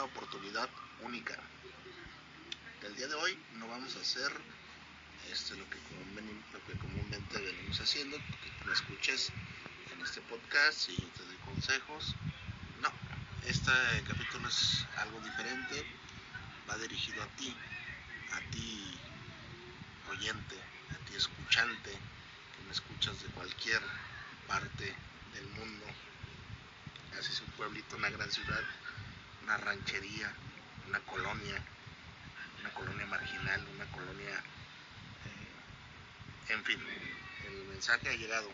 una oportunidad única. El día de hoy no vamos a hacer este, lo, que comúnmente, lo que comúnmente venimos haciendo, que me escuches en este podcast y te doy consejos. No, este capítulo es algo diferente, va dirigido a ti, a ti oyente, a ti escuchante, que me escuchas de cualquier parte del mundo así es un pueblito, una gran ciudad, una ranchería, una colonia, una colonia marginal, una colonia, eh, en fin, el mensaje ha llegado.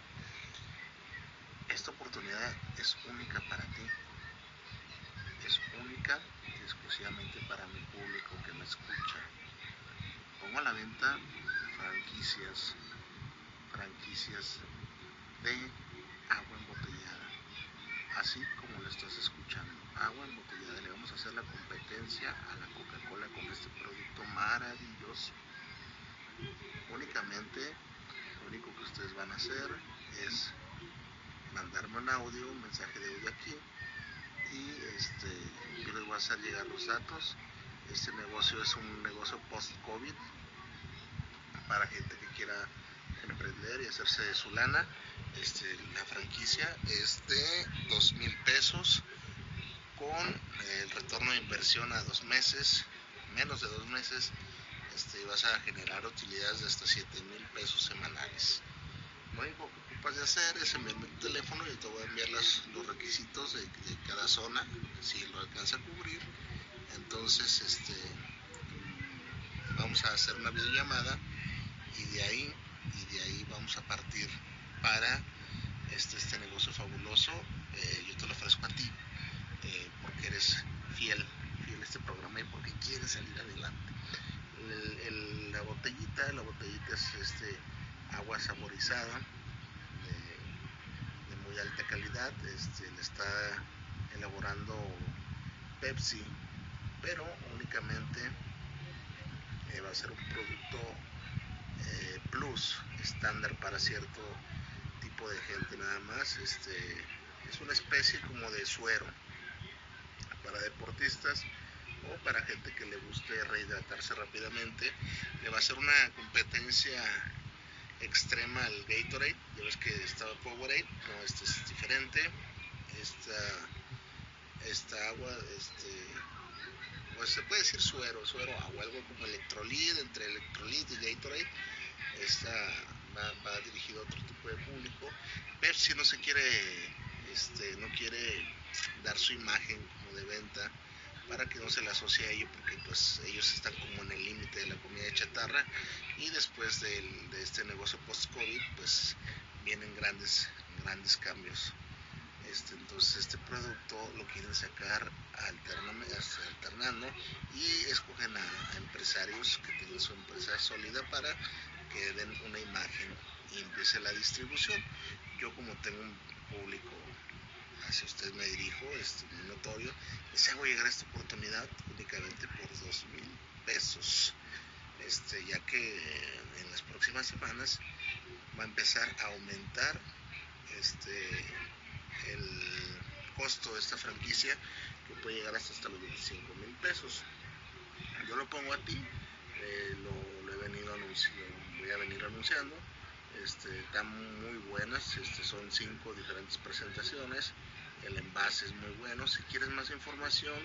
Esta oportunidad es única para ti, es única y exclusivamente para mi público que me escucha. Pongo a la venta franquicias, franquicias de agua embotellada así como lo estás escuchando. Agua embotellada, le vamos a hacer la a la Coca-Cola con este producto maravilloso. Únicamente, lo único que ustedes van a hacer es mandarme un audio, un mensaje de audio aquí y este, yo les voy a hacer llegar los datos. Este negocio es un negocio post-COVID para gente que quiera emprender y hacerse de su lana. Este, la franquicia es de dos mil pesos con el retorno de inversión a dos meses, menos de dos meses, este, vas a generar utilidades de hasta 7 mil pesos semanales. Lo único que ocupas de hacer es enviarme tu teléfono y te voy a enviar los requisitos de, de, cada zona, si lo alcanza a cubrir. Entonces, este, vamos a hacer una videollamada y de ahí y de ahí vamos a partir para este, este negocio fabuloso. Eh, yo te lo ofrezco a ti eh, porque eres fiel, fiel a este programa y porque quieres salir adelante. El, el, la botellita, la botellita es este agua saborizada de, de muy alta calidad. Este, le está elaborando Pepsi, pero únicamente eh, va a ser un producto eh, plus estándar para cierto tipo de gente nada más este es una especie como de suero para deportistas o para gente que le guste rehidratarse rápidamente le va a ser una competencia extrema al Gatorade ya ves que estaba Powerade no este es diferente esta esta agua este pues se puede decir suero, suero agua, algo como electrolit, entre electrolit y Gatorade. Esta va, va, dirigido a otro tipo de público. Pepsi no se quiere, este, no quiere dar su imagen de venta para que no se le asocie a ello, porque pues ellos están como en el límite de la comida chatarra y después del, de este negocio post-COVID pues vienen grandes, grandes cambios. Este, entonces este producto lo quieren sacar alternando y escogen a, a, empresarios que tengan su empresa sólida para que den una imagen y empiece la distribución. Yo como tengo un público hacia usted me dirijo, este, muy notorio, les hago llegar esta oportunidad únicamente por dos mil pesos. Este, ya que en las próximas semanas va a empezar a aumentar este, el costo de esta franquicia que puede llegar hasta, los 25 mil pesos. Yo lo pongo a ti, eh, lo, he venido anunciando, voy a venir anunciando. Este, están muy buenas, este, son cinco diferentes presentaciones, el envase es muy bueno. Si quieres más información,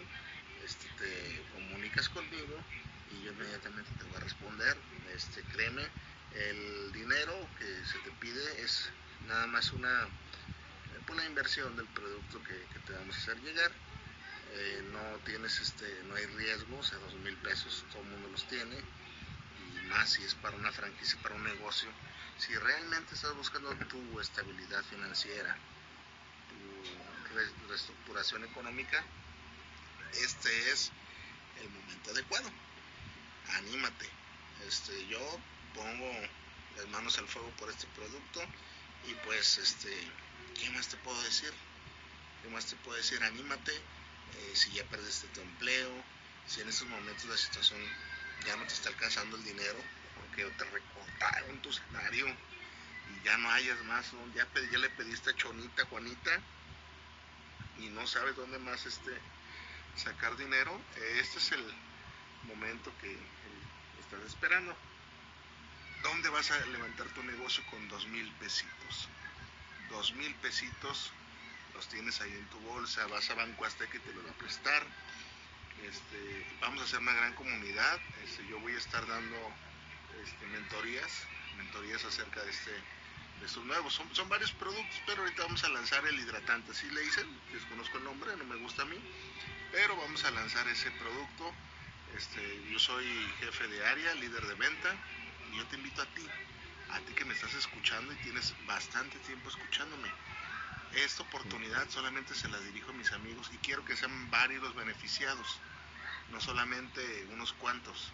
este, te comunicas conmigo y yo inmediatamente te voy a responder. Este, créeme El dinero que se te pide es nada más una, la inversión del producto que, te vamos a hacer llegar. Eh, no tienes este, no hay riesgos, a dos mil pesos todo el mundo los tiene, y más si es para una franquicia, para un negocio. Si realmente estás buscando tu estabilidad financiera, reestructuración económica, este es el momento adecuado. Anímate. Este, yo pongo las manos al fuego por este producto y pues este, ¿qué más te puedo decir? ¿Qué más te puedo decir? Anímate. Eh, si ya perdiste tu empleo, si en estos momentos la situación ya no te está alcanzando el dinero, porque te recortaron tu salario y ya no hayas más, ya, ya le pediste a Chonita, Juanita, y no sabes dónde más este, sacar dinero, este es el momento que estás esperando. ¿Dónde vas a levantar tu negocio con dos mil pesitos? Dos mil pesitos los tienes ahí en tu bolsa, vas a Banco Azteca y te lo va a prestar. Este, vamos a hacer una gran comunidad. Este, yo voy a estar dando este, mentorías, mentorías acerca de este estos nuevos. Son, son varios productos, pero ahorita vamos a lanzar el hidratante. Así le dicen, desconozco el nombre, no me gusta a mí pero vamos a lanzar ese producto. Este, yo soy jefe de área, líder de venta, y yo te invito a ti, a ti que me estás escuchando y tienes bastante tiempo escuchándome. Esta oportunidad solamente se la dirijo a mis amigos y quiero que sean varios los beneficiados, no solamente unos cuantos,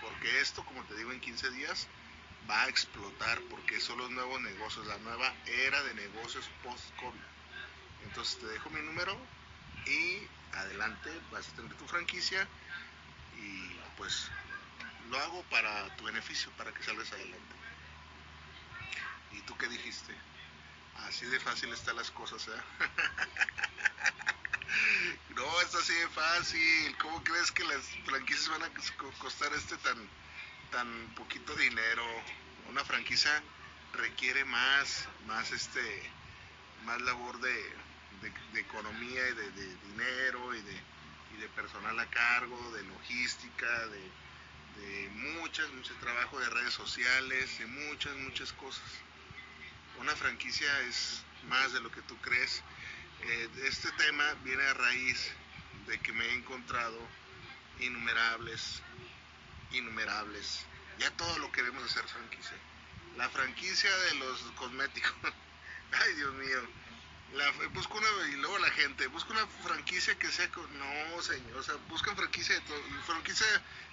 porque esto, como te digo, en 15 días va a explotar porque son los nuevos negocios, la nueva era de negocios post-COVID. Entonces te dejo mi número y adelante, vas a tener tu franquicia y pues lo hago para tu beneficio, para que salgas adelante. ¿Y tú qué dijiste? Así de fácil están las cosas, ¿eh? no, es así de fácil. ¿Cómo crees que las franquicias van a costar este tan, tan poquito dinero? Una franquicia requiere más, más este, más labor de, de, economía y de, dinero y de, y de, personal a cargo, de logística, de, de muchas, mucho trabajo de redes sociales, de muchas, muchas cosas. Una franquicia es más de lo que tú crees. Eh, este tema viene a raíz de que me he encontrado innumerables, innumerables. Ya todo lo queremos hacer franquicia. La franquicia de los cosméticos. Ay, Dios mío la, busca una, y luego la gente, busca una franquicia que sea, no señor, o sea, buscan franquicia de todo, franquicia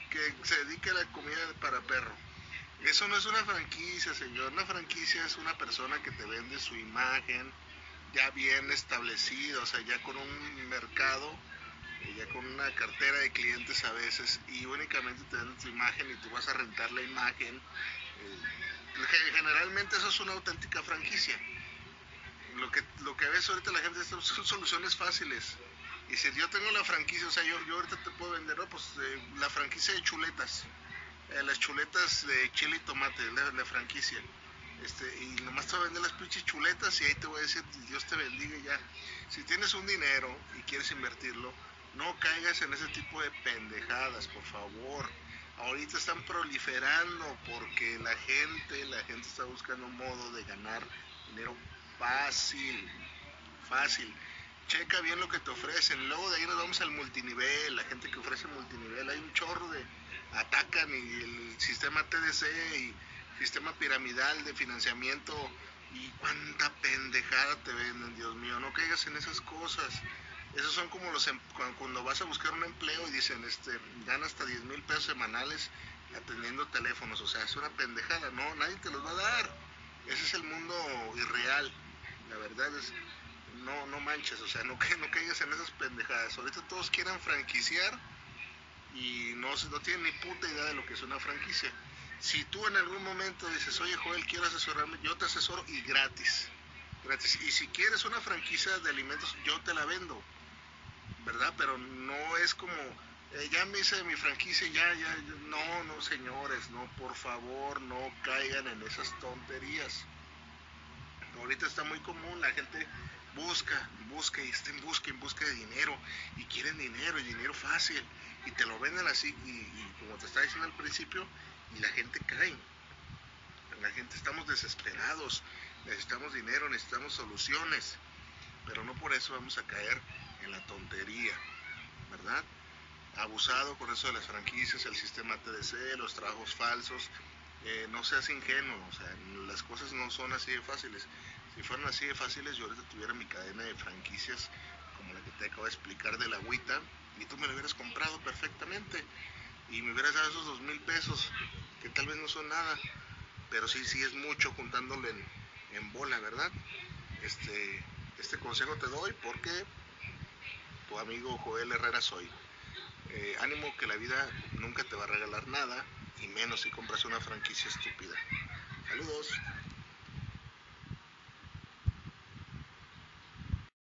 que se dedique a la comida para perro. Eso no es una franquicia, señor, una franquicia es una persona que te vende su imagen ya bien establecida, o sea, ya con un mercado, ya con una cartera de clientes a veces, y únicamente te vende tu imagen y tú vas a rentar la imagen. Eh, generalmente eso es una auténtica franquicia lo que, lo que ves ahorita la gente son soluciones fáciles. Y si yo tengo la franquicia, o sea, yo, yo ahorita te puedo vender, pues eh, la franquicia de chuletas, eh, las chuletas de chile y tomate, la, franquicia. Este, y nomás te voy a vender las pinches chuletas y ahí te voy a decir, Dios te bendiga ya. Si tienes un dinero y quieres invertirlo, no caigas en ese tipo de pendejadas, por favor. Ahorita están proliferando porque la gente, la gente está buscando un modo de ganar dinero Fácil, fácil. Checa bien lo que te ofrecen. Luego de ahí nos vamos al multinivel. La gente que ofrece multinivel, hay un chorro de. Atacan y el sistema TDC y sistema piramidal de financiamiento. Y cuánta pendejada te venden, Dios mío. No caigas en esas cosas. Esos son como los em, cuando vas a buscar un empleo y dicen, este, gana hasta 10 mil pesos semanales atendiendo teléfonos. O sea, es una pendejada. No, nadie te los va a dar. Ese es el mundo irreal. La verdad es, no, no manches, o sea, no, no caigas en esas pendejadas. Ahorita todos quieren franquiciar y no, no tienen ni puta idea de lo que es una franquicia. Si tú en algún momento dices, oye Joel, quiero asesorarme, yo te asesoro y gratis. Gratis. Y si quieres una franquicia de alimentos, yo te la vendo. ¿Verdad? Pero no es como, eh, ya me hice mi franquicia, ya, ya, no, no, señores, no, por favor, no caigan en esas tonterías ahorita está muy común, la gente busca, busca y está en busca, en busca de dinero y quieren dinero y dinero fácil y te lo venden así y, como te estaba diciendo al principio y la gente cae. La gente estamos desesperados, necesitamos dinero, necesitamos soluciones, pero no por eso vamos a caer en la tontería, ¿verdad? Abusado con eso de las franquicias, el sistema TDC, los trabajos falsos. Eh, no seas ingenuo, o sea, las cosas no son así de fáciles. Si fueran así de fáciles, yo ahorita tuviera mi cadena de franquicias, como la que te acabo de explicar de la agüita, y tú me lo hubieras comprado perfectamente y me hubieras dado esos dos mil pesos, que tal vez no son nada, pero sí, sí es mucho juntándolo en, en bola, ¿verdad? Este, este consejo te doy porque tu amigo Joel Herrera soy. Eh, ánimo que la vida nunca te va a regalar nada, y menos si compras una franquicia estúpida. Saludos.